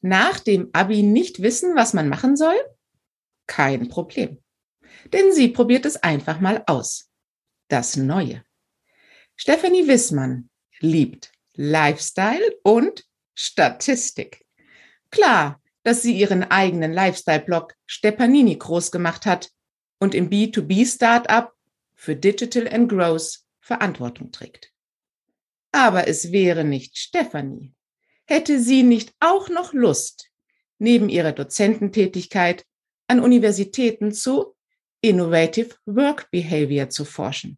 Nach dem Abi nicht wissen, was man machen soll? Kein Problem. Denn sie probiert es einfach mal aus. Das Neue. Stephanie Wissmann liebt Lifestyle und Statistik. Klar, dass sie ihren eigenen Lifestyle-Blog Stepanini groß gemacht hat und im B2B-Startup für Digital and Growth Verantwortung trägt. Aber es wäre nicht Stephanie. Hätte sie nicht auch noch Lust, neben ihrer Dozententätigkeit an Universitäten zu Innovative Work Behavior zu forschen.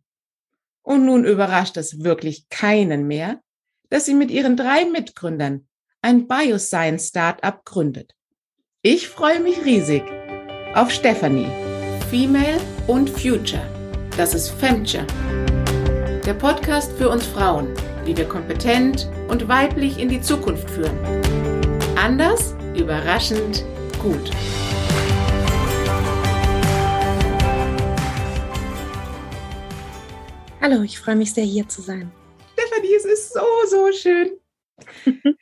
Und nun überrascht es wirklich keinen mehr, dass sie mit ihren drei Mitgründern ein Bioscience Startup gründet. Ich freue mich riesig auf Stephanie, Female und Future. Das ist Femture. Der Podcast für uns Frauen, wie wir kompetent und weiblich in die Zukunft führen. Anders, überraschend, gut. Hallo, ich freue mich sehr, hier zu sein. Stefanie, es ist so, so schön.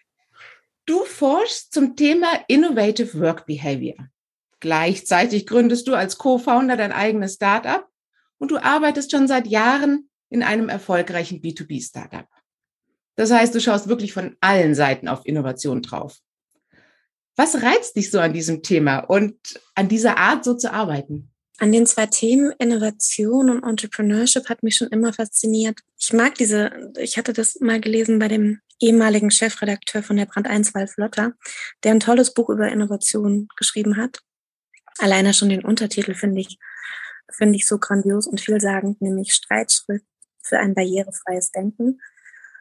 du forschst zum Thema Innovative Work Behavior. Gleichzeitig gründest du als Co-Founder dein eigenes Startup und du arbeitest schon seit Jahren in einem erfolgreichen B2B-Startup. Das heißt, du schaust wirklich von allen Seiten auf Innovation drauf. Was reizt dich so an diesem Thema und an dieser Art so zu arbeiten? An den zwei Themen Innovation und Entrepreneurship hat mich schon immer fasziniert. Ich mag diese, ich hatte das mal gelesen bei dem ehemaligen Chefredakteur von der Brand 1 Flotter, der ein tolles Buch über Innovation geschrieben hat. Alleine schon den Untertitel finde ich, finde ich so grandios und vielsagend, nämlich Streitschrift für ein barrierefreies Denken.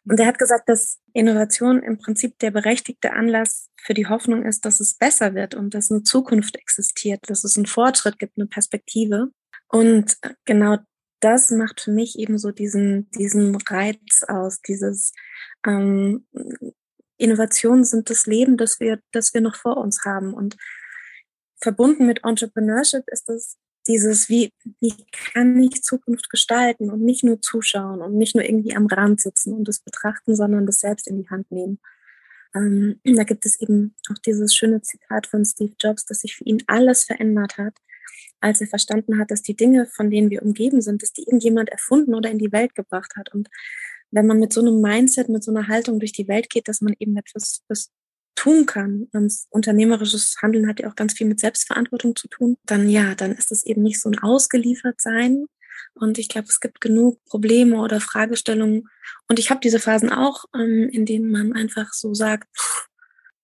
Und er hat gesagt, dass Innovation im Prinzip der berechtigte Anlass für die Hoffnung ist, dass es besser wird und dass eine Zukunft existiert, dass es einen Fortschritt gibt, eine Perspektive. Und genau das macht für mich eben so diesen, diesen Reiz aus, dieses ähm, Innovationen sind das Leben, das wir, das wir noch vor uns haben. Und verbunden mit Entrepreneurship ist es dieses, wie, wie kann ich Zukunft gestalten und nicht nur zuschauen und nicht nur irgendwie am Rand sitzen und das betrachten, sondern das selbst in die Hand nehmen. Ähm, da gibt es eben auch dieses schöne Zitat von Steve Jobs, dass sich für ihn alles verändert hat, als er verstanden hat, dass die Dinge, von denen wir umgeben sind, dass die irgendjemand erfunden oder in die Welt gebracht hat. Und wenn man mit so einem Mindset, mit so einer Haltung durch die Welt geht, dass man eben etwas, was tun kann. Und unternehmerisches Handeln hat ja auch ganz viel mit Selbstverantwortung zu tun. Dann ja, dann ist es eben nicht so ein Ausgeliefertsein. Und ich glaube, es gibt genug Probleme oder Fragestellungen. Und ich habe diese Phasen auch, ähm, in denen man einfach so sagt,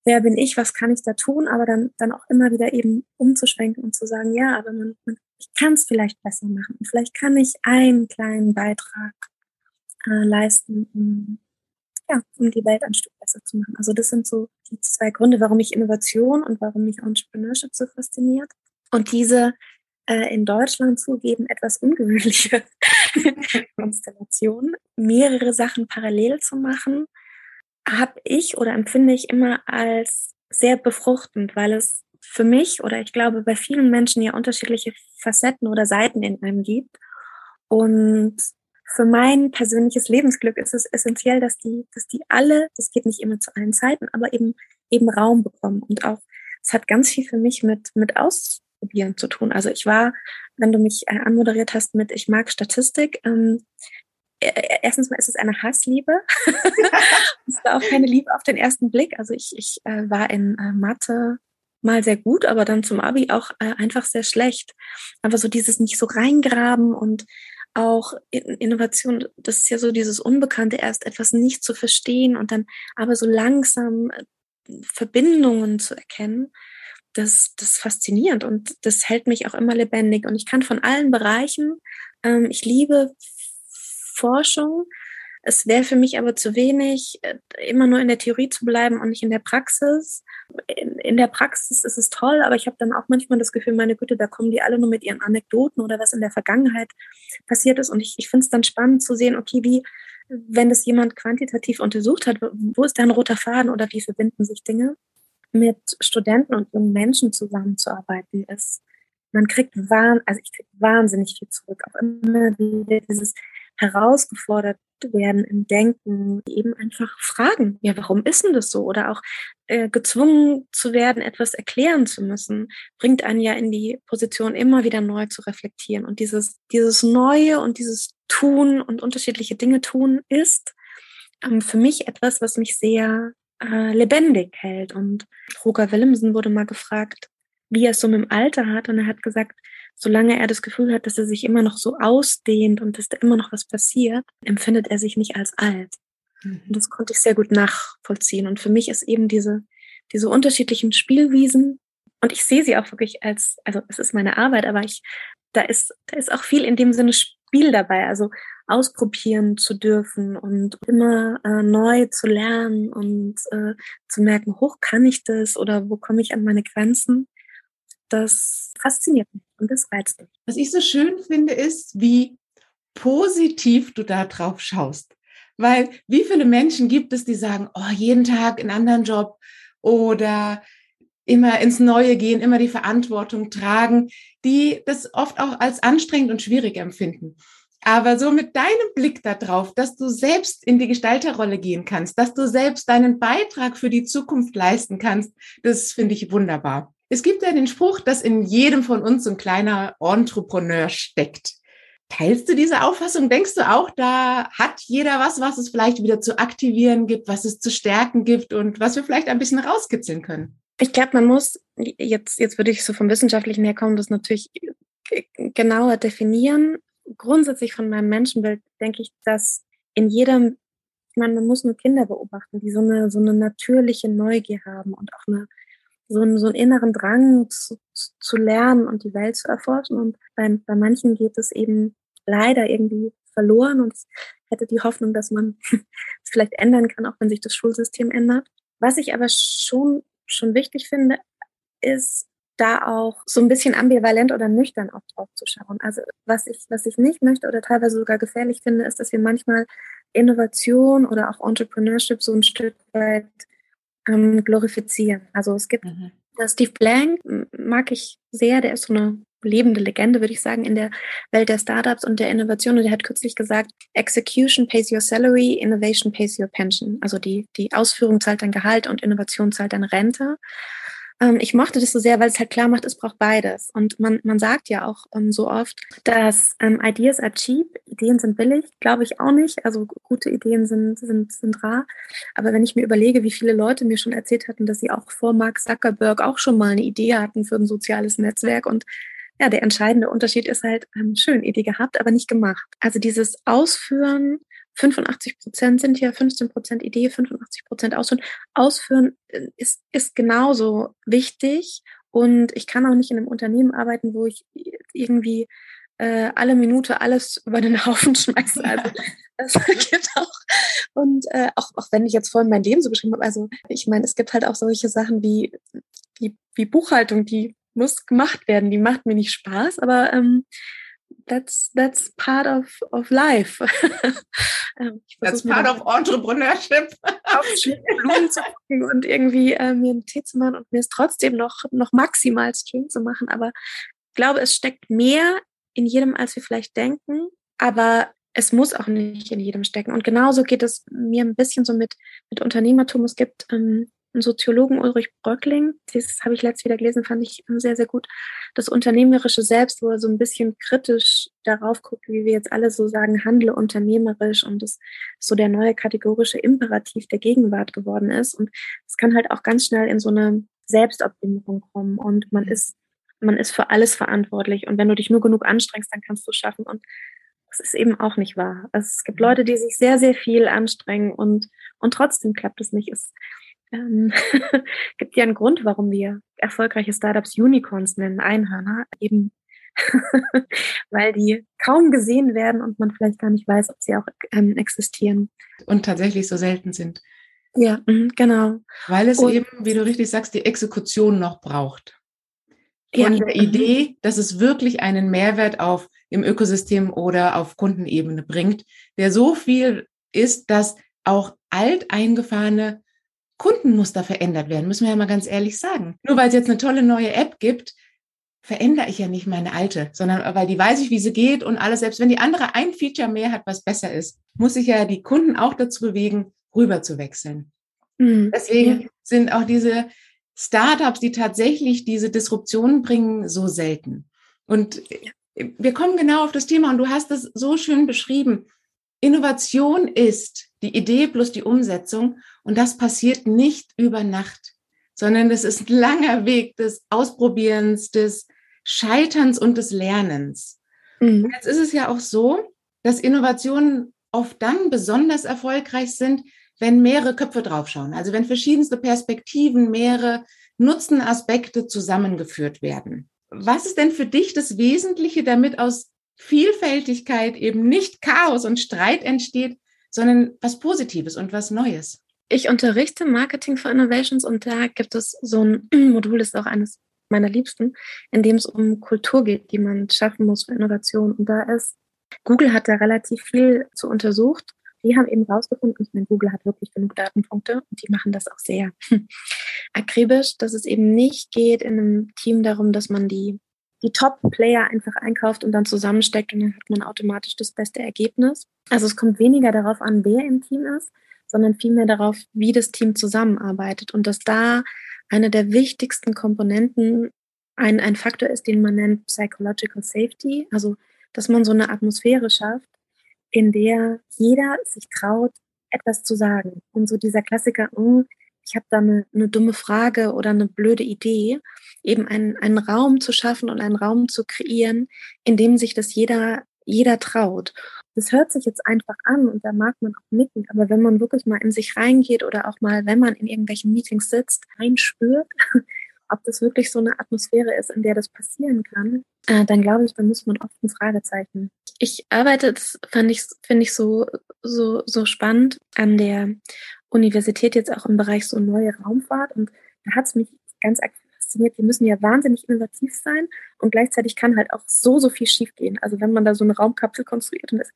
wer bin ich, was kann ich da tun, aber dann, dann auch immer wieder eben umzuschwenken und zu sagen, ja, aber man, man ich kann es vielleicht besser machen. Und vielleicht kann ich einen kleinen Beitrag äh, leisten, um ja, um die Welt ein Stück besser zu machen. Also das sind so die zwei Gründe, warum mich Innovation und warum mich Entrepreneurship so fasziniert. Und diese äh, in Deutschland zugeben etwas ungewöhnliche Konstellation, mehrere Sachen parallel zu machen, habe ich oder empfinde ich immer als sehr befruchtend, weil es für mich oder ich glaube bei vielen Menschen ja unterschiedliche Facetten oder Seiten in einem gibt. Und für mein persönliches Lebensglück ist es essentiell, dass die, dass die alle, das geht nicht immer zu allen Zeiten, aber eben, eben Raum bekommen. Und auch, es hat ganz viel für mich mit, mit Ausprobieren zu tun. Also ich war, wenn du mich äh, anmoderiert hast mit, ich mag Statistik, ähm, e, e, erstens mal ist es eine Hassliebe. es war auch keine Liebe auf den ersten Blick. Also ich, ich äh, war in äh, Mathe mal sehr gut, aber dann zum Abi auch äh, einfach sehr schlecht. Aber so dieses nicht so reingraben und auch Innovation, das ist ja so dieses Unbekannte, erst etwas nicht zu verstehen und dann aber so langsam äh, Verbindungen zu erkennen, das, das ist faszinierend und das hält mich auch immer lebendig. Und ich kann von allen Bereichen, ähm, ich liebe Forschung, es wäre für mich aber zu wenig, äh, immer nur in der Theorie zu bleiben und nicht in der Praxis. In, in der Praxis ist es toll, aber ich habe dann auch manchmal das Gefühl, meine Güte, da kommen die alle nur mit ihren Anekdoten oder was in der Vergangenheit passiert ist. Und ich, ich finde es dann spannend zu sehen, okay, wie, wenn das jemand quantitativ untersucht hat, wo ist da ein roter Faden oder wie verbinden sich Dinge? Mit Studenten und jungen Menschen zusammenzuarbeiten ist, man kriegt wahn, also ich krieg wahnsinnig viel zurück. Auch immer wieder dieses, herausgefordert werden im Denken, eben einfach fragen, ja, warum ist denn das so? Oder auch äh, gezwungen zu werden, etwas erklären zu müssen, bringt einen ja in die Position, immer wieder neu zu reflektieren. Und dieses, dieses Neue und dieses Tun und unterschiedliche Dinge tun ist ähm, für mich etwas, was mich sehr äh, lebendig hält. Und Roger Willemsen wurde mal gefragt, wie er es so mit dem Alter hat. Und er hat gesagt, solange er das Gefühl hat, dass er sich immer noch so ausdehnt und dass da immer noch was passiert, empfindet er sich nicht als alt. Mhm. Und das konnte ich sehr gut nachvollziehen. Und für mich ist eben diese, diese unterschiedlichen Spielwiesen, und ich sehe sie auch wirklich als, also es ist meine Arbeit, aber ich, da ist, da ist auch viel in dem Sinne Spiel dabei, also ausprobieren zu dürfen und immer äh, neu zu lernen und äh, zu merken, hoch kann ich das oder wo komme ich an meine Grenzen das fasziniert mich und das reizt mich. Was ich so schön finde, ist, wie positiv du da drauf schaust. Weil wie viele Menschen gibt es, die sagen, oh, jeden Tag einen anderen Job oder immer ins Neue gehen, immer die Verantwortung tragen, die das oft auch als anstrengend und schwierig empfinden. Aber so mit deinem Blick darauf, dass du selbst in die Gestalterrolle gehen kannst, dass du selbst deinen Beitrag für die Zukunft leisten kannst, das finde ich wunderbar. Es gibt ja den Spruch, dass in jedem von uns so ein kleiner Entrepreneur steckt. Teilst du diese Auffassung? Denkst du auch, da hat jeder was, was es vielleicht wieder zu aktivieren gibt, was es zu stärken gibt und was wir vielleicht ein bisschen rauskitzeln können? Ich glaube, man muss, jetzt, jetzt würde ich so vom Wissenschaftlichen herkommen, das natürlich genauer definieren. Grundsätzlich von meinem Menschenbild denke ich, dass in jedem, ich meine, man muss nur Kinder beobachten, die so eine, so eine natürliche Neugier haben und auch eine, so einen, so einen inneren Drang zu, zu lernen und die Welt zu erforschen. Und bei, bei manchen geht es eben leider irgendwie verloren und hätte die Hoffnung, dass man es vielleicht ändern kann, auch wenn sich das Schulsystem ändert. Was ich aber schon, schon wichtig finde, ist da auch so ein bisschen ambivalent oder nüchtern auch drauf zu schauen. Also was ich, was ich nicht möchte oder teilweise sogar gefährlich finde, ist, dass wir manchmal Innovation oder auch Entrepreneurship so ein Stück weit ähm, glorifizieren. Also es gibt mhm. Steve Blank, mag ich sehr, der ist so eine lebende Legende, würde ich sagen, in der Welt der Startups und der Innovation. Und der hat kürzlich gesagt, Execution pays your salary, Innovation pays your pension. Also die, die Ausführung zahlt dein Gehalt und Innovation zahlt deine Rente. Ähm, ich mochte das so sehr, weil es halt klar macht, es braucht beides. Und man, man sagt ja auch ähm, so oft, dass ähm, Ideas are cheap, Ideen sind billig, glaube ich auch nicht. Also gute Ideen sind, sind, sind rar. Aber wenn ich mir überlege, wie viele Leute mir schon erzählt hatten, dass sie auch vor Mark Zuckerberg auch schon mal eine Idee hatten für ein soziales Netzwerk und ja, der entscheidende Unterschied ist halt, ähm, schön Idee gehabt, aber nicht gemacht. Also dieses Ausführen 85 Prozent sind ja 15 Prozent Idee, 85 Prozent Ausführen. Ausführen äh, ist, ist genauso wichtig. Und ich kann auch nicht in einem Unternehmen arbeiten, wo ich irgendwie äh, alle Minute alles über den Haufen schmeiße. Also das gibt auch. Und äh, auch, auch wenn ich jetzt vorhin mein Leben so beschrieben habe, also ich meine, es gibt halt auch solche Sachen wie, wie, wie Buchhaltung, die muss gemacht werden. Die macht mir nicht Spaß, aber ähm, that's that's part of of life. Ähm, that's part of entrepreneurship. Blumen zu gucken und irgendwie äh, mir einen Tee zu machen und mir es trotzdem noch noch maximal Stream zu machen. Aber ich glaube, es steckt mehr in jedem, als wir vielleicht denken. Aber es muss auch nicht in jedem stecken. Und genauso geht es mir ein bisschen so mit, mit Unternehmertum. Es gibt ähm, Soziologen Ulrich Bröckling, das habe ich letztes wieder gelesen, fand ich sehr, sehr gut. Das unternehmerische Selbst, wo er so ein bisschen kritisch darauf guckt, wie wir jetzt alle so sagen, handle unternehmerisch und das so der neue kategorische Imperativ der Gegenwart geworden ist. Und es kann halt auch ganz schnell in so eine Selbstoptimierung kommen und man ist, man ist für alles verantwortlich. Und wenn du dich nur genug anstrengst, dann kannst du es schaffen. Und das ist eben auch nicht wahr. Also es gibt Leute, die sich sehr, sehr viel anstrengen und, und trotzdem klappt es nicht. Es, ähm, gibt ja einen Grund, warum wir erfolgreiche Startups Unicorns nennen, Einhörner, eben weil die kaum gesehen werden und man vielleicht gar nicht weiß, ob sie auch ähm, existieren. Und tatsächlich so selten sind. Ja, mhm, genau. Weil es und, eben, wie du richtig sagst, die Exekution noch braucht. Von ja, der mhm. Idee, dass es wirklich einen Mehrwert auf im Ökosystem oder auf Kundenebene bringt, der so viel ist, dass auch alteingefahrene Kundenmuster verändert werden, müssen wir ja mal ganz ehrlich sagen. Nur weil es jetzt eine tolle neue App gibt, verändere ich ja nicht meine alte, sondern weil die weiß ich, wie sie geht und alles, selbst wenn die andere ein Feature mehr hat, was besser ist, muss ich ja die Kunden auch dazu bewegen, rüber zu wechseln. Mhm. Deswegen ja. sind auch diese Startups, die tatsächlich diese Disruptionen bringen, so selten. Und wir kommen genau auf das Thema und du hast es so schön beschrieben. Innovation ist die Idee plus die Umsetzung und das passiert nicht über Nacht, sondern das ist ein langer Weg des Ausprobierens, des Scheiterns und des Lernens. Mhm. Jetzt ist es ja auch so, dass Innovationen oft dann besonders erfolgreich sind, wenn mehrere Köpfe draufschauen. Also wenn verschiedenste Perspektiven, mehrere Nutzenaspekte zusammengeführt werden. Was ist denn für dich das Wesentliche, damit aus Vielfältigkeit eben nicht Chaos und Streit entsteht, sondern was Positives und was Neues? Ich unterrichte Marketing for Innovations und da gibt es so ein Modul, das ist auch eines meiner Liebsten, in dem es um Kultur geht, die man schaffen muss für Innovation. Und da ist, Google hat da relativ viel zu untersucht. Die haben eben rausgefunden, ich meine, Google hat wirklich genug Datenpunkte und die machen das auch sehr akribisch, dass es eben nicht geht in einem Team darum, dass man die, die Top-Player einfach einkauft und dann zusammensteckt und dann hat man automatisch das beste Ergebnis. Also es kommt weniger darauf an, wer im Team ist, sondern vielmehr darauf, wie das Team zusammenarbeitet und dass da eine der wichtigsten Komponenten ein, ein Faktor ist, den man nennt Psychological Safety, also dass man so eine Atmosphäre schafft, in der jeder sich traut, etwas zu sagen. Und so dieser Klassiker, oh, ich habe da eine, eine, dumme Frage oder eine blöde Idee, eben einen, einen Raum zu schaffen und einen Raum zu kreieren, in dem sich das jeder, jeder traut. Das hört sich jetzt einfach an und da mag man auch nicken, aber wenn man wirklich mal in sich reingeht oder auch mal, wenn man in irgendwelchen Meetings sitzt, reinspürt, ob das wirklich so eine Atmosphäre ist, in der das passieren kann, äh, dann glaube ich, dann muss man oft ein Fragezeichen. Ich arbeite, das ich, finde ich so, so, so spannend an der Universität jetzt auch im Bereich so neue Raumfahrt und da hat es mich ganz fasziniert. Wir müssen ja wahnsinnig innovativ sein und gleichzeitig kann halt auch so, so viel schiefgehen. Also wenn man da so eine Raumkapsel konstruiert und das,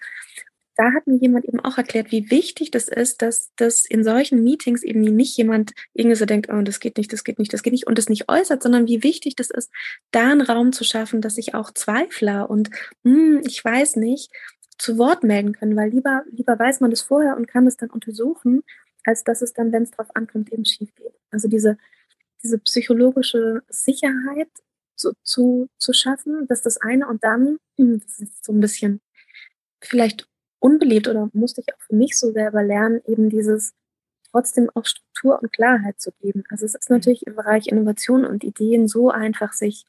da hat mir jemand eben auch erklärt, wie wichtig das ist, dass das in solchen Meetings eben nicht jemand irgendwie so denkt, oh, das geht nicht, das geht nicht, das geht nicht und das nicht äußert, sondern wie wichtig das ist, da einen Raum zu schaffen, dass sich auch Zweifler und hm, ich weiß nicht zu Wort melden können, weil lieber, lieber weiß man das vorher und kann es dann untersuchen, als dass es dann, wenn es drauf ankommt, eben schief geht. Also diese, diese psychologische Sicherheit zu, zu, zu schaffen, dass das eine und dann, hm, das ist so ein bisschen vielleicht unbeliebt oder musste ich auch für mich so selber lernen, eben dieses trotzdem auch Struktur und Klarheit zu geben. Also es ist natürlich im Bereich Innovation und Ideen so einfach, sich,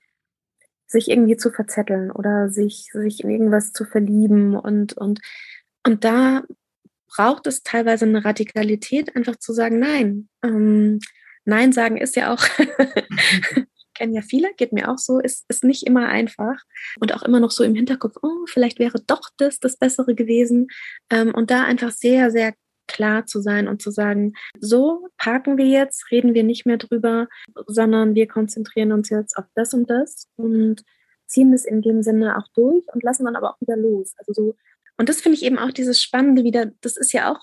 sich irgendwie zu verzetteln oder sich, sich in irgendwas zu verlieben und, und, und da braucht es teilweise eine Radikalität, einfach zu sagen, nein, ähm, Nein sagen ist ja auch, kennen ja viele, geht mir auch so, ist, ist nicht immer einfach und auch immer noch so im Hinterkopf, oh, vielleicht wäre doch das das Bessere gewesen. Ähm, und da einfach sehr, sehr klar zu sein und zu sagen, so parken wir jetzt, reden wir nicht mehr drüber, sondern wir konzentrieren uns jetzt auf das und das und ziehen es in dem Sinne auch durch und lassen dann aber auch wieder los. Also so, und das finde ich eben auch dieses Spannende wieder, das ist ja auch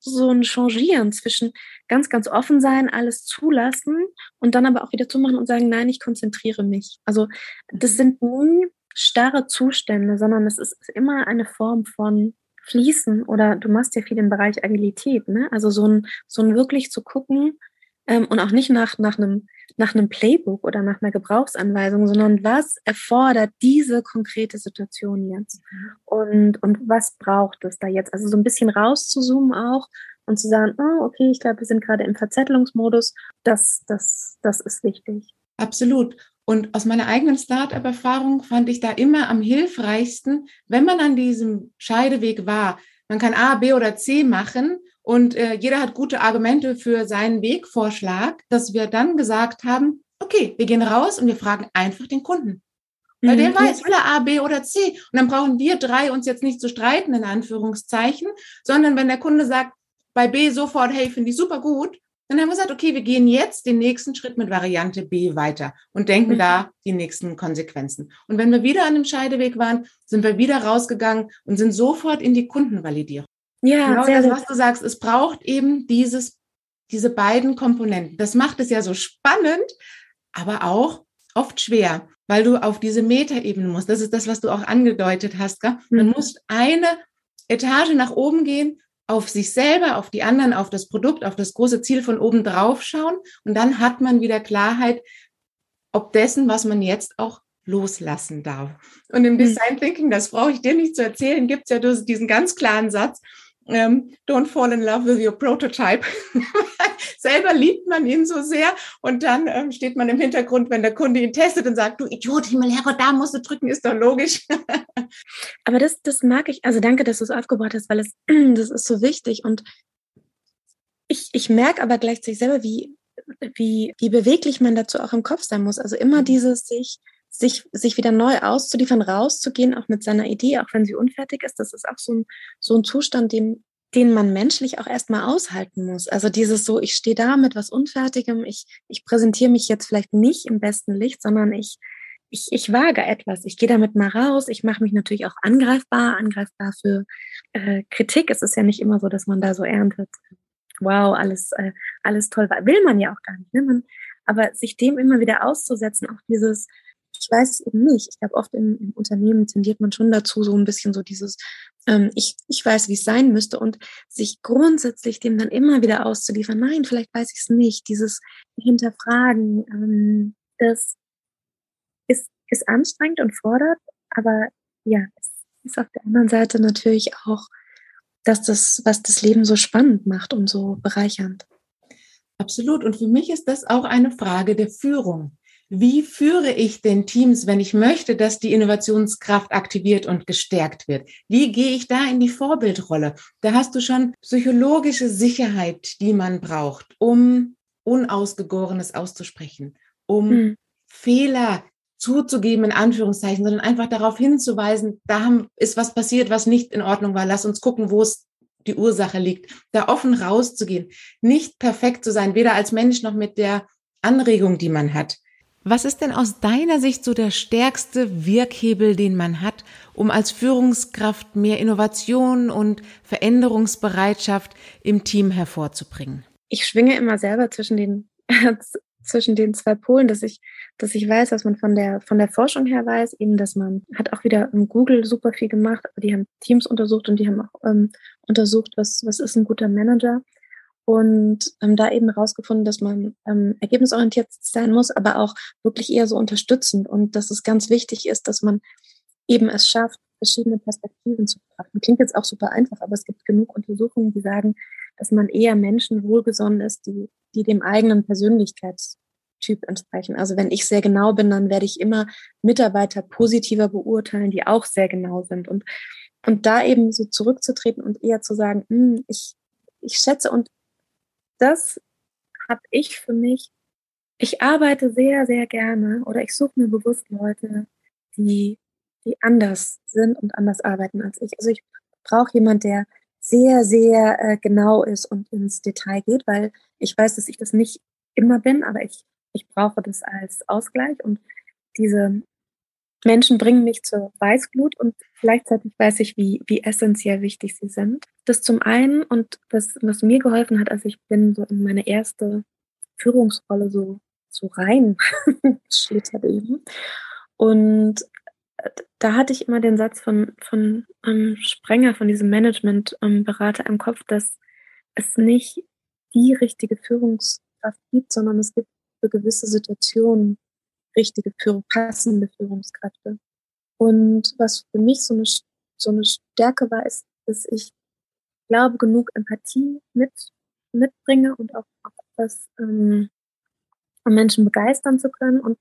so ein Changieren zwischen ganz, ganz offen sein, alles zulassen und dann aber auch wieder zumachen und sagen, nein, ich konzentriere mich. Also das mhm. sind nie starre Zustände, sondern es ist immer eine Form von Fließen oder du machst ja viel im Bereich Agilität, ne? Also so ein, so ein wirklich zu gucken ähm, und auch nicht nach, nach einem nach einem Playbook oder nach einer Gebrauchsanweisung, sondern was erfordert diese konkrete Situation jetzt? Und, und was braucht es da jetzt? Also so ein bisschen rauszuzoomen auch und zu sagen, oh, okay, ich glaube, wir sind gerade im Verzettelungsmodus. Das, das, das ist wichtig. Absolut. Und aus meiner eigenen Startup-Erfahrung fand ich da immer am hilfreichsten, wenn man an diesem Scheideweg war. Man kann A, B oder C machen und äh, jeder hat gute Argumente für seinen Wegvorschlag, dass wir dann gesagt haben, okay, wir gehen raus und wir fragen einfach den Kunden. Weil der mhm. weiß, will er A, B oder C. Und dann brauchen wir drei uns jetzt nicht zu streiten, in Anführungszeichen, sondern wenn der Kunde sagt, bei B sofort, hey, finde ich super gut, dann haben wir gesagt, okay, wir gehen jetzt den nächsten Schritt mit Variante B weiter und denken mhm. da die nächsten Konsequenzen. Und wenn wir wieder an dem Scheideweg waren, sind wir wieder rausgegangen und sind sofort in die Kundenvalidierung. Ja, genau sehr, das, was du sagst, es braucht eben dieses, diese beiden Komponenten. Das macht es ja so spannend, aber auch oft schwer. weil du auf diese Metaebene musst. Das ist das, was du auch angedeutet hast. Gell? Man mhm. muss eine Etage nach oben gehen, auf sich selber, auf die anderen, auf das Produkt, auf das große Ziel von oben drauf schauen und dann hat man wieder Klarheit, ob dessen, was man jetzt auch loslassen darf. Und im hm. Design Thinking, das brauche ich dir nicht zu erzählen, gibt es ja diesen ganz klaren Satz, ähm, don't fall in love with your prototype. Selber liebt man ihn so sehr und dann ähm, steht man im Hintergrund, wenn der Kunde ihn testet und sagt, du Idiot, Himmelherrgott, da musst du drücken, ist doch logisch. Aber das, das mag ich, also danke, dass du es aufgebaut hast, weil es, das ist so wichtig und ich, ich merke aber gleichzeitig selber, wie, wie, wie beweglich man dazu auch im Kopf sein muss. Also immer mhm. dieses sich, sich, sich wieder neu auszuliefern, rauszugehen, auch mit seiner Idee, auch wenn sie unfertig ist, das ist auch so ein, so ein Zustand, den, den man menschlich auch erstmal aushalten muss. Also dieses so, ich stehe da mit was Unfertigem, ich, ich präsentiere mich jetzt vielleicht nicht im besten Licht, sondern ich, ich, ich wage etwas. Ich gehe damit mal raus. Ich mache mich natürlich auch angreifbar, angreifbar für äh, Kritik. Es ist ja nicht immer so, dass man da so erntet, wow, alles, äh, alles toll war. Will man ja auch gar nicht. Ne? Man, aber sich dem immer wieder auszusetzen, auch dieses, ich weiß es eben nicht. Ich glaube, oft im, im, Unternehmen tendiert man schon dazu, so ein bisschen so dieses, ähm, ich, ich weiß, wie es sein müsste und sich grundsätzlich dem dann immer wieder auszuliefern. Nein, vielleicht weiß ich es nicht. Dieses Hinterfragen, ähm, das ist, ist anstrengend und fordert, aber ja, es ist auf der anderen Seite natürlich auch dass das, was das Leben so spannend macht und so bereichernd. Absolut. Und für mich ist das auch eine Frage der Führung. Wie führe ich den Teams, wenn ich möchte, dass die Innovationskraft aktiviert und gestärkt wird? Wie gehe ich da in die Vorbildrolle? Da hast du schon psychologische Sicherheit, die man braucht, um Unausgegorenes auszusprechen, um hm. Fehler zuzugeben, in Anführungszeichen, sondern einfach darauf hinzuweisen, da ist was passiert, was nicht in Ordnung war. Lass uns gucken, wo es die Ursache liegt. Da offen rauszugehen, nicht perfekt zu sein, weder als Mensch noch mit der Anregung, die man hat. Was ist denn aus deiner Sicht so der stärkste Wirkhebel, den man hat, um als Führungskraft mehr Innovation und Veränderungsbereitschaft im Team hervorzubringen? Ich schwinge immer selber zwischen den zwischen den zwei Polen, dass ich, dass ich weiß, was man von der, von der Forschung her weiß, eben, dass man hat auch wieder im Google super viel gemacht, aber die haben Teams untersucht und die haben auch ähm, untersucht, was, was ist ein guter Manager und ähm, da eben herausgefunden, dass man ähm, ergebnisorientiert sein muss, aber auch wirklich eher so unterstützend und dass es ganz wichtig ist, dass man eben es schafft, verschiedene Perspektiven zu betrachten. Klingt jetzt auch super einfach, aber es gibt genug Untersuchungen, die sagen, dass man eher Menschen wohlgesonnen ist, die, die dem eigenen Persönlichkeitstyp entsprechen. Also wenn ich sehr genau bin, dann werde ich immer Mitarbeiter positiver beurteilen, die auch sehr genau sind. Und, und da eben so zurückzutreten und eher zu sagen, hm, ich, ich schätze und das habe ich für mich, ich arbeite sehr, sehr gerne oder ich suche mir bewusst Leute, die, die anders sind und anders arbeiten als ich. Also ich brauche jemand, der sehr, sehr äh, genau ist und ins Detail geht, weil ich weiß, dass ich das nicht immer bin, aber ich, ich brauche das als Ausgleich und diese Menschen bringen mich zur Weißglut und gleichzeitig weiß ich, wie, wie essentiell wichtig sie sind. Das zum einen und das, was mir geholfen hat, als ich bin so in meine erste Führungsrolle so, so rein schlittert eben. Und da hatte ich immer den Satz von, von ähm, Sprenger, von diesem Managementberater ähm, im Kopf, dass es nicht die richtige Führungskraft gibt, sondern es gibt für gewisse Situationen richtige Führung, passende Führungskräfte. Und was für mich so eine, so eine Stärke war, ist, dass ich glaube, genug Empathie mit, mitbringe und auch, auch etwas, ähm, um Menschen begeistern zu können und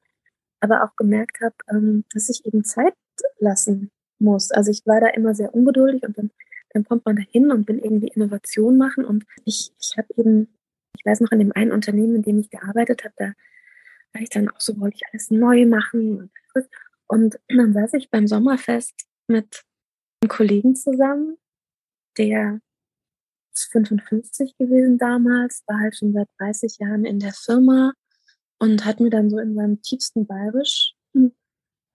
aber auch gemerkt habe, ähm, dass ich eben Zeit lassen muss. Also ich war da immer sehr ungeduldig und dann, dann kommt man da hin und will irgendwie Innovation machen. Und ich, ich habe eben, ich weiß noch, in dem einen Unternehmen, in dem ich gearbeitet habe, da war ich dann auch so, wollte ich alles neu machen. Und dann saß ich beim Sommerfest mit einem Kollegen zusammen, der ist 55 gewesen damals, war halt schon seit 30 Jahren in der Firma und hat mir dann so in seinem tiefsten Bayerisch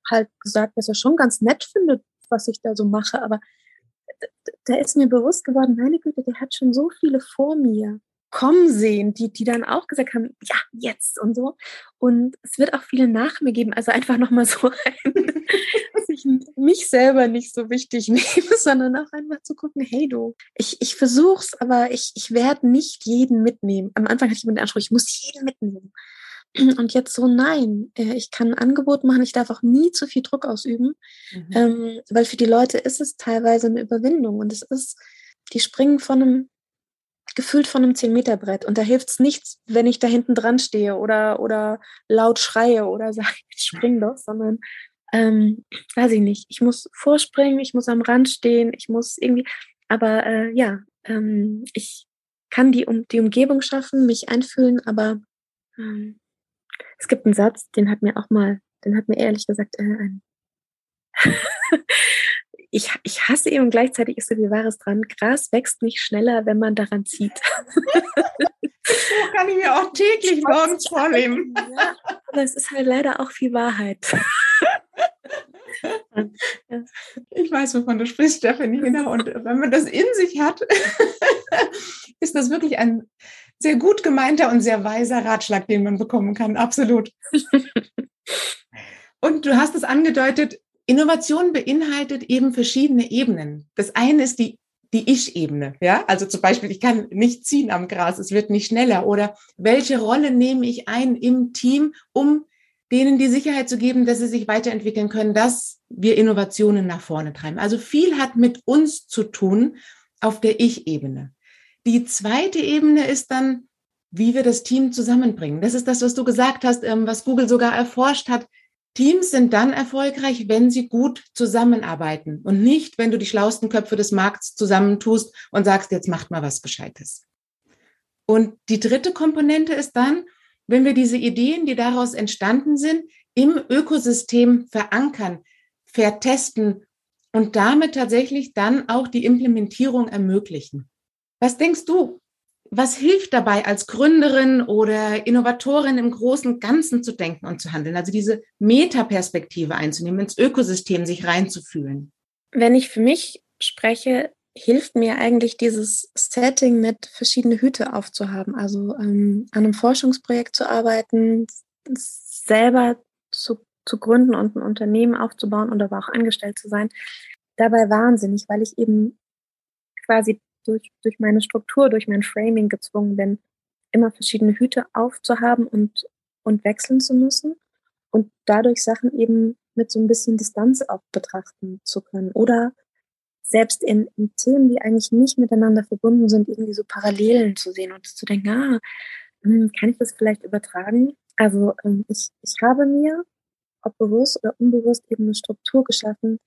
halt gesagt, dass er schon ganz nett findet, was ich da so mache, aber da ist mir bewusst geworden, meine Güte, der hat schon so viele vor mir kommen sehen, die, die dann auch gesagt haben, ja, jetzt und so. Und es wird auch viele nach mir geben. Also einfach nochmal so ein, dass ich mich selber nicht so wichtig nehme, sondern auch einfach zu gucken, hey du, ich, ich versuch's, aber ich, ich werde nicht jeden mitnehmen. Am Anfang hatte ich mir den Anspruch, ich muss jeden mitnehmen. Und jetzt so, nein, äh, ich kann ein Angebot machen, ich darf auch nie zu viel Druck ausüben, mhm. ähm, weil für die Leute ist es teilweise eine Überwindung und es ist, die springen von einem gefühlt von einem 10-Meter-Brett. Und da hilft es nichts, wenn ich da hinten dran stehe oder, oder laut schreie oder sage, ich spring doch, sondern ähm, weiß ich nicht. Ich muss vorspringen, ich muss am Rand stehen, ich muss irgendwie, aber äh, ja, ähm, ich kann die, um, die Umgebung schaffen, mich einfühlen, aber ähm, es gibt einen Satz, den hat mir auch mal, den hat mir ehrlich gesagt äh, ein ich, ich hasse ihn und gleichzeitig ist so viel Wahres dran. Gras wächst nicht schneller, wenn man daran zieht. So kann ich mir auch täglich morgens vornehmen. Ja, aber es ist halt leider auch viel Wahrheit. Ich weiß, wovon du sprichst, Stephanie, genau. Und wenn man das in sich hat, ist das wirklich ein sehr gut gemeinter und sehr weiser Ratschlag, den man bekommen kann. Absolut. Und du hast es angedeutet, Innovation beinhaltet eben verschiedene Ebenen. Das eine ist die die Ich-Ebene, ja, also zum Beispiel, ich kann nicht ziehen am Gras, es wird nicht schneller oder welche Rolle nehme ich ein im Team, um denen die Sicherheit zu geben, dass sie sich weiterentwickeln können, dass wir Innovationen nach vorne treiben. Also viel hat mit uns zu tun auf der Ich-Ebene. Die zweite Ebene ist dann, wie wir das Team zusammenbringen. Das ist das, was du gesagt hast, ähm, was Google sogar erforscht hat. Teams sind dann erfolgreich, wenn sie gut zusammenarbeiten und nicht, wenn du die schlauesten Köpfe des Markts zusammentust und sagst, jetzt macht mal was Gescheites. Und die dritte Komponente ist dann, wenn wir diese Ideen, die daraus entstanden sind, im Ökosystem verankern, vertesten und damit tatsächlich dann auch die Implementierung ermöglichen. Was denkst du? Was hilft dabei, als Gründerin oder Innovatorin im großen Ganzen zu denken und zu handeln? Also diese Metaperspektive einzunehmen, ins Ökosystem sich reinzufühlen. Wenn ich für mich spreche, hilft mir eigentlich dieses Setting mit verschiedene Hüte aufzuhaben. Also ähm, an einem Forschungsprojekt zu arbeiten, selber zu, zu gründen und ein Unternehmen aufzubauen und aber auch angestellt zu sein. Dabei wahnsinnig, weil ich eben quasi durch, durch meine Struktur, durch mein Framing gezwungen bin, immer verschiedene Hüte aufzuhaben und, und wechseln zu müssen und dadurch Sachen eben mit so ein bisschen Distanz auch betrachten zu können oder selbst in, in Themen, die eigentlich nicht miteinander verbunden sind, irgendwie so Parallelen zu sehen und zu denken, ah, hm, kann ich das vielleicht übertragen? Also ähm, ich, ich habe mir, ob bewusst oder unbewusst, eben eine Struktur geschaffen,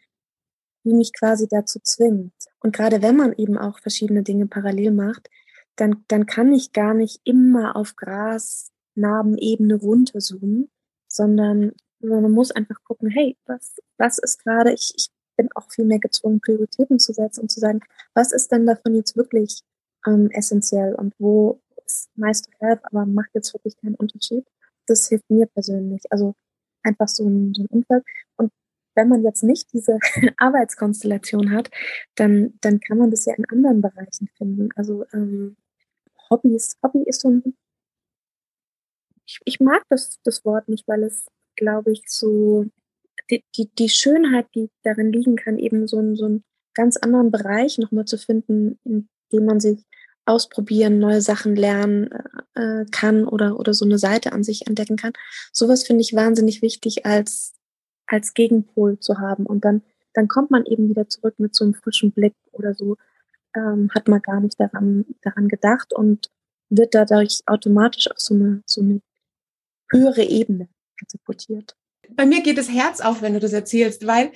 die mich quasi dazu zwingt. Und gerade wenn man eben auch verschiedene Dinge parallel macht, dann, dann kann ich gar nicht immer auf Grasnarbenebene runterzoomen, sondern man muss einfach gucken, hey, was, was ist gerade, ich, ich bin auch viel mehr gezwungen, Prioritäten zu setzen und zu sagen, was ist denn davon jetzt wirklich ähm, essentiell und wo ist nice to have, aber macht jetzt wirklich keinen Unterschied. Das hilft mir persönlich. Also einfach so ein, so ein Umfeld. Und wenn man jetzt nicht diese Arbeitskonstellation hat, dann, dann kann man das ja in anderen Bereichen finden. Also ähm, Hobbys, Hobby ist so ein, ich, ich mag das, das Wort nicht, weil es, glaube ich, so die, die, die Schönheit, die darin liegen kann, eben so, ein, so einen ganz anderen Bereich nochmal zu finden, in dem man sich ausprobieren, neue Sachen lernen äh, kann oder, oder so eine Seite an sich entdecken kann. Sowas finde ich wahnsinnig wichtig als als Gegenpol zu haben. Und dann, dann kommt man eben wieder zurück mit so einem frischen Blick oder so, ähm, hat man gar nicht daran, daran gedacht und wird dadurch automatisch auf so eine, so eine höhere Ebene katapultiert. Bei mir geht das Herz auf, wenn du das erzählst, weil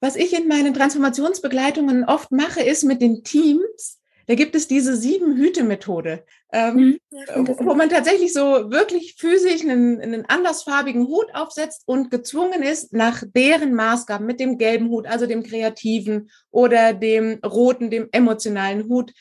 was ich in meinen Transformationsbegleitungen oft mache, ist mit den Teams da gibt es diese sieben Hüte-Methode, ähm, mhm. wo man tatsächlich so wirklich physisch einen, einen andersfarbigen Hut aufsetzt und gezwungen ist, nach deren Maßgaben mit dem gelben Hut, also dem kreativen oder dem roten, dem emotionalen Hut,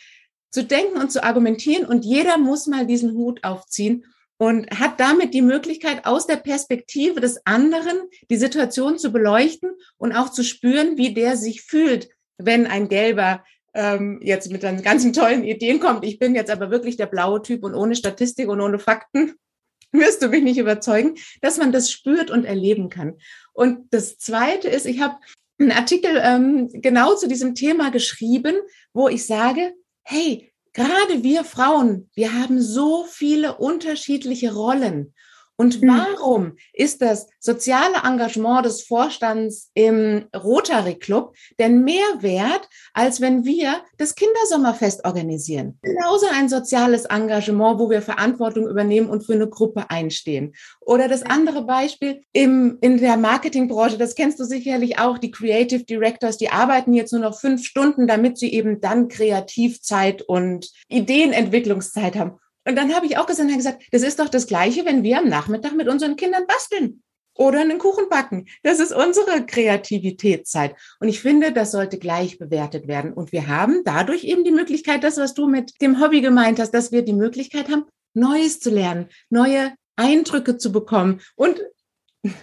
zu denken und zu argumentieren. Und jeder muss mal diesen Hut aufziehen und hat damit die Möglichkeit, aus der Perspektive des anderen die Situation zu beleuchten und auch zu spüren, wie der sich fühlt, wenn ein gelber ähm, jetzt mit seinen ganzen tollen Ideen kommt. Ich bin jetzt aber wirklich der blaue Typ und ohne Statistik und ohne Fakten wirst du mich nicht überzeugen, dass man das spürt und erleben kann. Und das Zweite ist, ich habe einen Artikel ähm, genau zu diesem Thema geschrieben, wo ich sage, hey, gerade wir Frauen, wir haben so viele unterschiedliche Rollen. Und hm. warum ist das soziale Engagement des Vorstands im Rotary Club denn mehr wert, als wenn wir das Kindersommerfest organisieren? Genauso ein soziales Engagement, wo wir Verantwortung übernehmen und für eine Gruppe einstehen. Oder das andere Beispiel im, in der Marketingbranche, das kennst du sicherlich auch, die Creative Directors, die arbeiten jetzt nur noch fünf Stunden, damit sie eben dann Kreativzeit und Ideenentwicklungszeit haben. Und dann habe ich auch gesagt, gesagt, das ist doch das Gleiche, wenn wir am Nachmittag mit unseren Kindern basteln oder einen Kuchen backen. Das ist unsere Kreativitätszeit. Und ich finde, das sollte gleich bewertet werden. Und wir haben dadurch eben die Möglichkeit, das, was du mit dem Hobby gemeint hast, dass wir die Möglichkeit haben, Neues zu lernen, neue Eindrücke zu bekommen und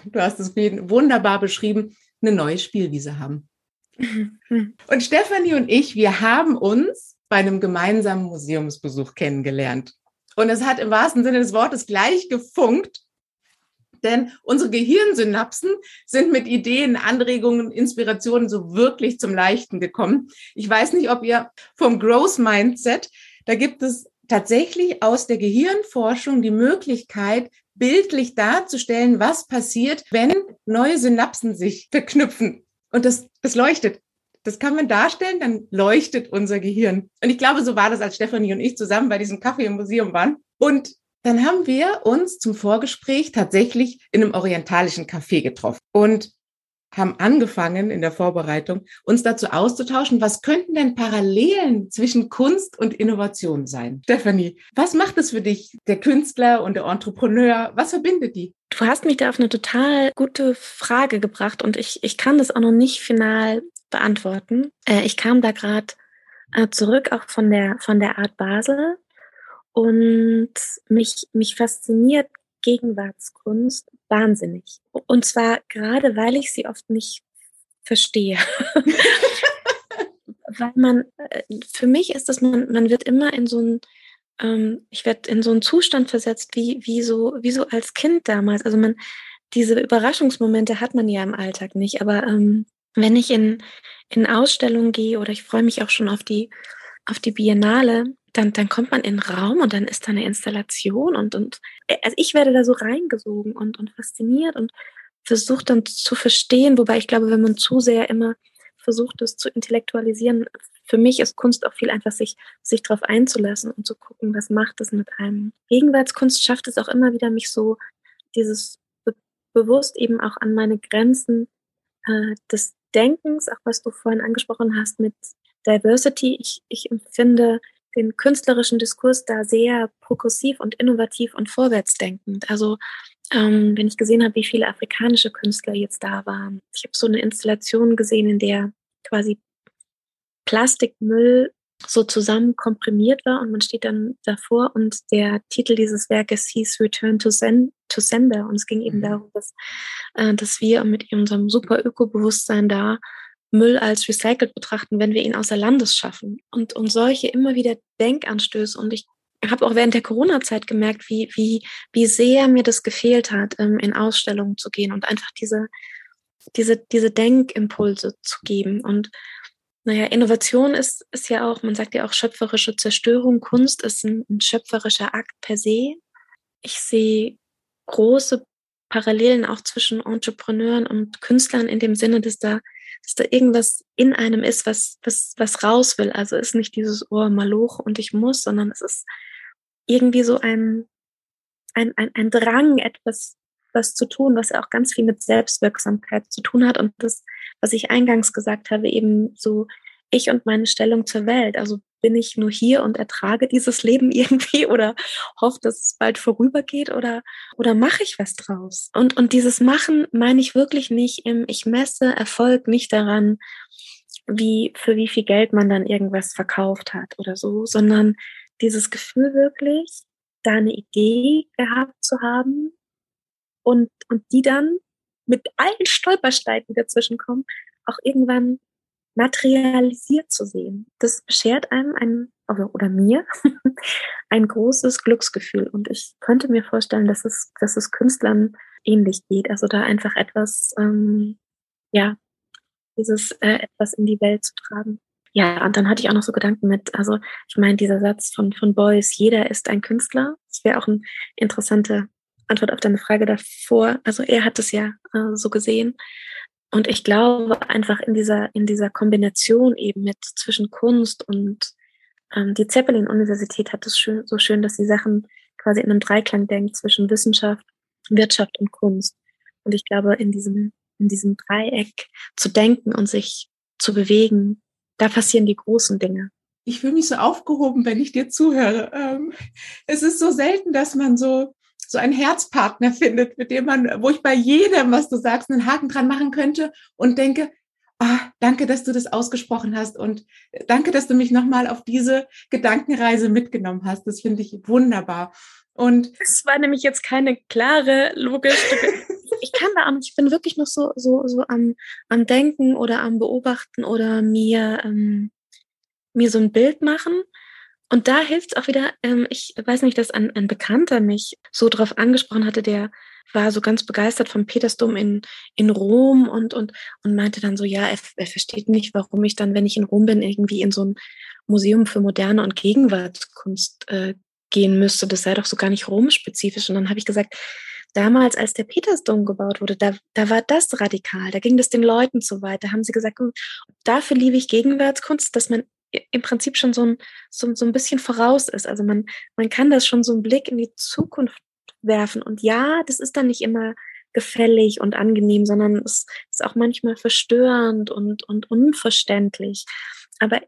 du hast es wunderbar beschrieben, eine neue Spielwiese haben. Und Stefanie und ich, wir haben uns bei einem gemeinsamen Museumsbesuch kennengelernt. Und es hat im wahrsten Sinne des Wortes gleich gefunkt, denn unsere Gehirnsynapsen sind mit Ideen, Anregungen, Inspirationen so wirklich zum Leichten gekommen. Ich weiß nicht, ob ihr vom Growth Mindset, da gibt es tatsächlich aus der Gehirnforschung die Möglichkeit, bildlich darzustellen, was passiert, wenn neue Synapsen sich verknüpfen. Und das, das leuchtet. Das kann man darstellen, dann leuchtet unser Gehirn. Und ich glaube, so war das, als Stefanie und ich zusammen bei diesem Kaffee im Museum waren. Und dann haben wir uns zum Vorgespräch tatsächlich in einem orientalischen Café getroffen und haben angefangen in der Vorbereitung, uns dazu auszutauschen, was könnten denn Parallelen zwischen Kunst und Innovation sein? Stefanie, was macht es für dich, der Künstler und der Entrepreneur? Was verbindet die? Du hast mich da auf eine total gute Frage gebracht und ich, ich kann das auch noch nicht final beantworten. Äh, ich kam da gerade äh, zurück auch von der, von der Art Basel und mich, mich fasziniert Gegenwartskunst wahnsinnig. Und zwar gerade, weil ich sie oft nicht verstehe. weil man, äh, für mich ist das, man, man wird immer in so ein, ähm, ich werde in so einen Zustand versetzt, wie, wie so, wie so als Kind damals. Also man, diese Überraschungsmomente hat man ja im Alltag nicht, aber ähm, wenn ich in, in Ausstellungen gehe oder ich freue mich auch schon auf die, auf die Biennale, dann, dann kommt man in den Raum und dann ist da eine Installation und, und äh, also ich werde da so reingesogen und, und fasziniert und versucht dann zu verstehen, wobei ich glaube, wenn man zu sehr immer versucht, es zu intellektualisieren, für mich ist Kunst auch viel einfach, sich, sich darauf einzulassen und zu gucken, was macht es mit einem. Gegenwartskunst schafft es auch immer wieder, mich so dieses be bewusst eben auch an meine Grenzen äh, des Denkens, auch was du vorhin angesprochen hast mit Diversity. Ich, ich empfinde den künstlerischen Diskurs da sehr progressiv und innovativ und vorwärtsdenkend. Also ähm, wenn ich gesehen habe, wie viele afrikanische Künstler jetzt da waren. Ich habe so eine Installation gesehen, in der quasi Plastikmüll so zusammen komprimiert war und man steht dann davor und der Titel dieses Werkes hieß Return to, Send, to Sender und es ging eben mhm. darum, dass, äh, dass wir mit unserem super Ökobewusstsein da Müll als recycelt betrachten, wenn wir ihn außer Landes schaffen. Und, und solche immer wieder Denkanstöße. Und ich habe auch während der Corona-Zeit gemerkt, wie, wie, wie sehr mir das gefehlt hat, ähm, in Ausstellungen zu gehen und einfach diese, diese, diese Denkimpulse zu geben. Und naja, Innovation ist, ist ja auch, man sagt ja auch schöpferische Zerstörung. Kunst ist ein, ein schöpferischer Akt per se. Ich sehe große Parallelen auch zwischen Entrepreneuren und Künstlern in dem Sinne, dass da dass da irgendwas in einem ist, was, was, was raus will. Also ist nicht dieses Ohr oh, Maloch und ich muss, sondern es ist irgendwie so ein, ein, ein, ein Drang, etwas was zu tun, was auch ganz viel mit Selbstwirksamkeit zu tun hat. Und das, was ich eingangs gesagt habe, eben so ich und meine Stellung zur Welt. Also bin ich nur hier und ertrage dieses Leben irgendwie oder hoffe, dass es bald vorübergeht oder, oder mache ich was draus? Und, und dieses Machen meine ich wirklich nicht im, ich messe Erfolg nicht daran, wie, für wie viel Geld man dann irgendwas verkauft hat oder so, sondern dieses Gefühl wirklich, da eine Idee gehabt zu haben und, und die dann mit allen Stolpersteinen, die dazwischen kommen, auch irgendwann materialisiert zu sehen. Das beschert einem ein, oder mir ein großes Glücksgefühl. Und ich könnte mir vorstellen, dass es, dass es Künstlern ähnlich geht. Also da einfach etwas, ähm, ja, dieses äh, etwas in die Welt zu tragen. Ja, und dann hatte ich auch noch so Gedanken mit, also ich meine, dieser Satz von, von Beuys, jeder ist ein Künstler, das wäre auch eine interessante Antwort auf deine Frage davor. Also er hat es ja äh, so gesehen. Und ich glaube einfach in dieser, in dieser Kombination eben mit zwischen Kunst und ähm, die Zeppelin-Universität hat es schön, so schön, dass sie Sachen quasi in einem Dreiklang denkt zwischen Wissenschaft, Wirtschaft und Kunst. Und ich glaube, in diesem, in diesem Dreieck zu denken und sich zu bewegen, da passieren die großen Dinge. Ich fühle mich so aufgehoben, wenn ich dir zuhöre. Ähm, es ist so selten, dass man so so einen Herzpartner findet, mit dem man, wo ich bei jedem, was du sagst, einen Haken dran machen könnte und denke, ah, danke, dass du das ausgesprochen hast und danke, dass du mich nochmal auf diese Gedankenreise mitgenommen hast. Das finde ich wunderbar. Und es war nämlich jetzt keine klare, logische. ich kann da ich bin wirklich noch so, so, so am, am Denken oder am Beobachten oder mir, ähm, mir so ein Bild machen. Und da hilft es auch wieder, ähm, ich weiß nicht, dass ein, ein Bekannter mich so drauf angesprochen hatte, der war so ganz begeistert vom Petersdom in, in Rom und, und, und meinte dann so, ja, er, er versteht nicht, warum ich dann, wenn ich in Rom bin, irgendwie in so ein Museum für moderne und Gegenwartskunst äh, gehen müsste. Das sei doch so gar nicht romspezifisch. Und dann habe ich gesagt, damals, als der Petersdom gebaut wurde, da, da war das radikal. Da ging das den Leuten zu weit. Da haben sie gesagt, hm, dafür liebe ich Gegenwartskunst, dass man im Prinzip schon so ein, so, so ein bisschen voraus ist. Also man, man kann das schon so einen Blick in die Zukunft werfen. Und ja, das ist dann nicht immer gefällig und angenehm, sondern es ist auch manchmal verstörend und, und unverständlich. Aber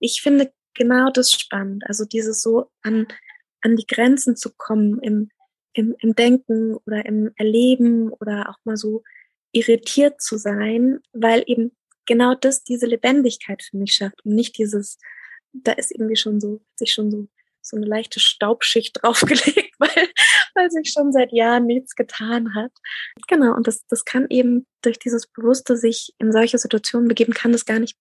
ich finde genau das spannend. Also dieses so an, an die Grenzen zu kommen im, im, im Denken oder im Erleben oder auch mal so irritiert zu sein, weil eben genau das diese Lebendigkeit für mich schafft und nicht dieses, da ist irgendwie schon so, sich schon so, so eine leichte Staubschicht draufgelegt, weil, weil sich schon seit Jahren nichts getan hat. Genau, und das, das kann eben durch dieses bewusste sich in solche Situationen begeben, kann das gar nicht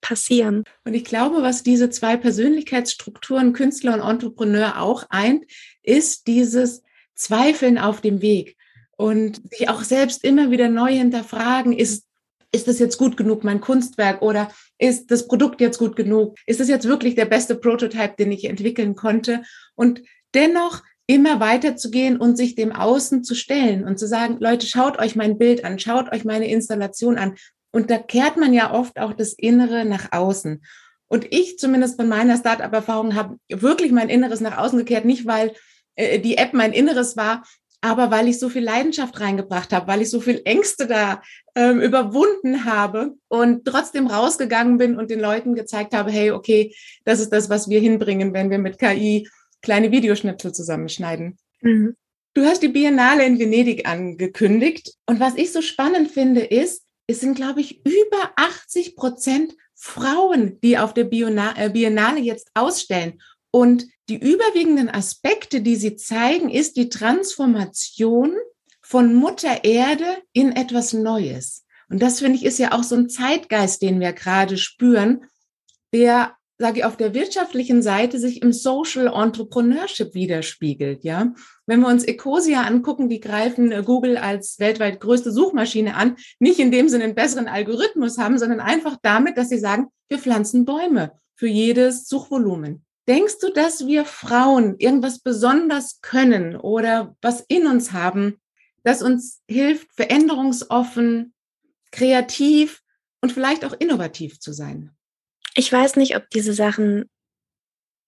passieren. Und ich glaube, was diese zwei Persönlichkeitsstrukturen, Künstler und Entrepreneur auch eint, ist dieses Zweifeln auf dem Weg und sich auch selbst immer wieder neu hinterfragen, ist ist das jetzt gut genug, mein Kunstwerk, oder ist das Produkt jetzt gut genug? Ist es jetzt wirklich der beste Prototype, den ich entwickeln konnte? Und dennoch immer weiterzugehen und sich dem Außen zu stellen und zu sagen, Leute, schaut euch mein Bild an, schaut euch meine Installation an. Und da kehrt man ja oft auch das Innere nach außen. Und ich zumindest von meiner Startup-Erfahrung habe wirklich mein Inneres nach außen gekehrt, nicht weil äh, die App mein Inneres war, aber weil ich so viel Leidenschaft reingebracht habe, weil ich so viel Ängste da ähm, überwunden habe und trotzdem rausgegangen bin und den Leuten gezeigt habe, hey, okay, das ist das, was wir hinbringen, wenn wir mit KI kleine Videoschnipsel zusammenschneiden. Mhm. Du hast die Biennale in Venedig angekündigt und was ich so spannend finde ist, es sind, glaube ich, über 80 Prozent Frauen, die auf der äh, Biennale jetzt ausstellen. Und die überwiegenden Aspekte, die sie zeigen, ist die Transformation von Mutter Erde in etwas Neues. Und das finde ich ist ja auch so ein Zeitgeist, den wir gerade spüren, der, sage ich, auf der wirtschaftlichen Seite sich im Social Entrepreneurship widerspiegelt. Ja, wenn wir uns Ecosia angucken, die greifen äh, Google als weltweit größte Suchmaschine an, nicht indem sie einen besseren Algorithmus haben, sondern einfach damit, dass sie sagen, wir pflanzen Bäume für jedes Suchvolumen. Denkst du, dass wir Frauen irgendwas besonders können oder was in uns haben, das uns hilft, veränderungsoffen, kreativ und vielleicht auch innovativ zu sein? Ich weiß nicht, ob diese Sachen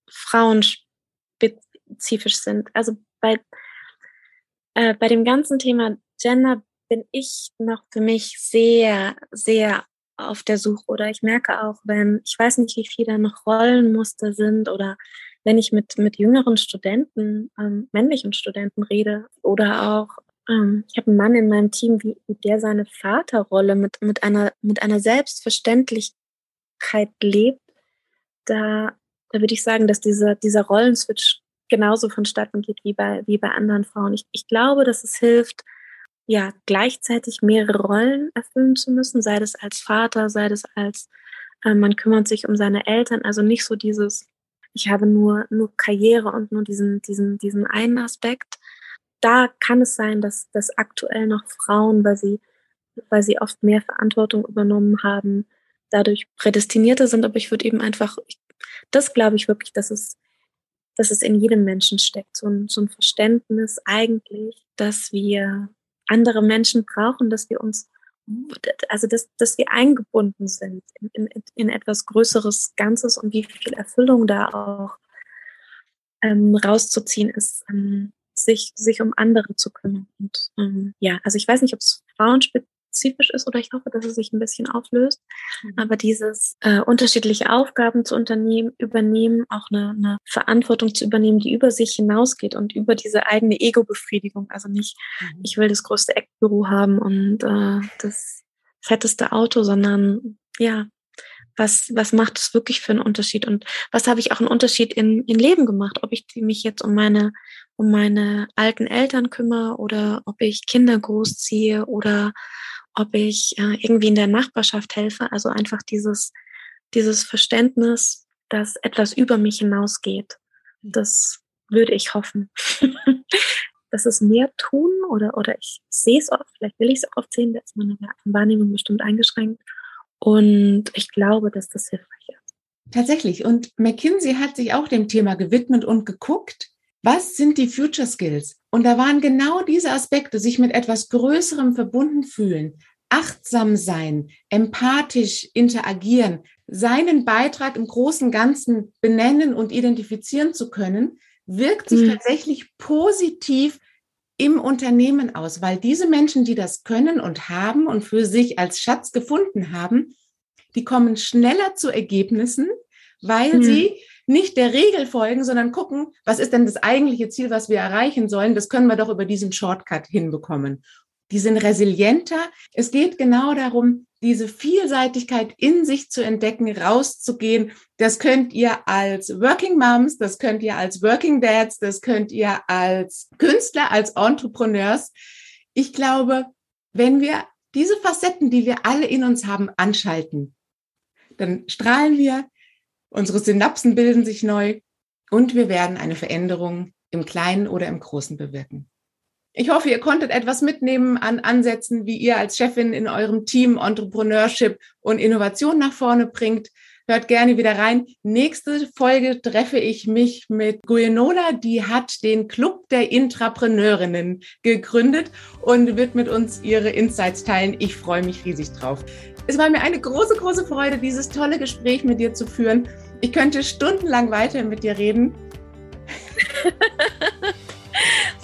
frauenspezifisch sind. Also bei, äh, bei dem ganzen Thema Gender bin ich noch für mich sehr, sehr auf der Suche oder ich merke auch, wenn, ich weiß nicht, wie viele noch Rollenmuster sind oder wenn ich mit, mit jüngeren Studenten, ähm, männlichen Studenten rede oder auch, ähm, ich habe einen Mann in meinem Team, wie, wie der seine Vaterrolle mit, mit, einer, mit einer Selbstverständlichkeit lebt, da, da würde ich sagen, dass dieser, dieser Rollenswitch genauso vonstatten geht wie bei, wie bei anderen Frauen. Ich, ich glaube, dass es hilft, ja gleichzeitig mehrere Rollen erfüllen zu müssen, sei das als Vater, sei das als äh, man kümmert sich um seine Eltern, also nicht so dieses ich habe nur nur Karriere und nur diesen diesen diesen einen Aspekt. Da kann es sein, dass dass aktuell noch Frauen, weil sie weil sie oft mehr Verantwortung übernommen haben, dadurch prädestinierter sind, aber ich würde eben einfach das glaube ich wirklich, dass es dass es in jedem Menschen steckt, so ein, so ein Verständnis eigentlich, dass wir andere Menschen brauchen, dass wir uns, also dass, dass wir eingebunden sind in, in, in etwas Größeres Ganzes und wie viel Erfüllung da auch ähm, rauszuziehen ist, ähm, sich, sich um andere zu kümmern. Und ähm, ja, also ich weiß nicht, ob es frauenspezifisch spezifisch ist oder ich hoffe, dass es sich ein bisschen auflöst. Mhm. Aber dieses äh, unterschiedliche Aufgaben zu unternehmen, übernehmen, auch eine, eine Verantwortung zu übernehmen, die über sich hinausgeht und über diese eigene Ego-Befriedigung. Also nicht, mhm. ich will das größte Eckbüro haben und äh, das fetteste Auto, sondern ja, was, was macht es wirklich für einen Unterschied und was habe ich auch einen Unterschied in, in Leben gemacht, ob ich mich jetzt um meine, um meine alten Eltern kümmere oder ob ich Kinder großziehe oder ob ich äh, irgendwie in der Nachbarschaft helfe. Also einfach dieses, dieses Verständnis, dass etwas über mich hinausgeht. Hm. Das würde ich hoffen. dass es mehr tun oder, oder ich sehe es oft, vielleicht will ich es auch oft sehen, da ist meine Wahrnehmung bestimmt eingeschränkt. Und ich glaube, dass das hilfreich ist. Tatsächlich. Und McKinsey hat sich auch dem Thema gewidmet und geguckt, was sind die Future Skills? Und da waren genau diese Aspekte, sich mit etwas Größerem verbunden fühlen, achtsam sein, empathisch interagieren, seinen Beitrag im großen Ganzen benennen und identifizieren zu können, wirkt sich mhm. tatsächlich positiv im Unternehmen aus, weil diese Menschen, die das können und haben und für sich als Schatz gefunden haben, die kommen schneller zu Ergebnissen, weil mhm. sie nicht der Regel folgen, sondern gucken, was ist denn das eigentliche Ziel, was wir erreichen sollen? Das können wir doch über diesen Shortcut hinbekommen. Die sind resilienter. Es geht genau darum, diese Vielseitigkeit in sich zu entdecken, rauszugehen. Das könnt ihr als Working Moms, das könnt ihr als Working Dads, das könnt ihr als Künstler, als Entrepreneurs. Ich glaube, wenn wir diese Facetten, die wir alle in uns haben, anschalten, dann strahlen wir, Unsere Synapsen bilden sich neu und wir werden eine Veränderung im Kleinen oder im Großen bewirken. Ich hoffe, ihr konntet etwas mitnehmen an Ansätzen, wie ihr als Chefin in eurem Team Entrepreneurship und Innovation nach vorne bringt. Hört gerne wieder rein. Nächste Folge treffe ich mich mit Guenola. Die hat den Club der Intrapreneurinnen gegründet und wird mit uns ihre Insights teilen. Ich freue mich riesig drauf. Es war mir eine große, große Freude, dieses tolle Gespräch mit dir zu führen. Ich könnte stundenlang weiter mit dir reden.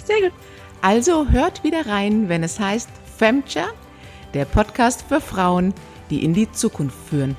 Sehr gut. Also hört wieder rein, wenn es heißt Femture, der Podcast für Frauen, die in die Zukunft führen.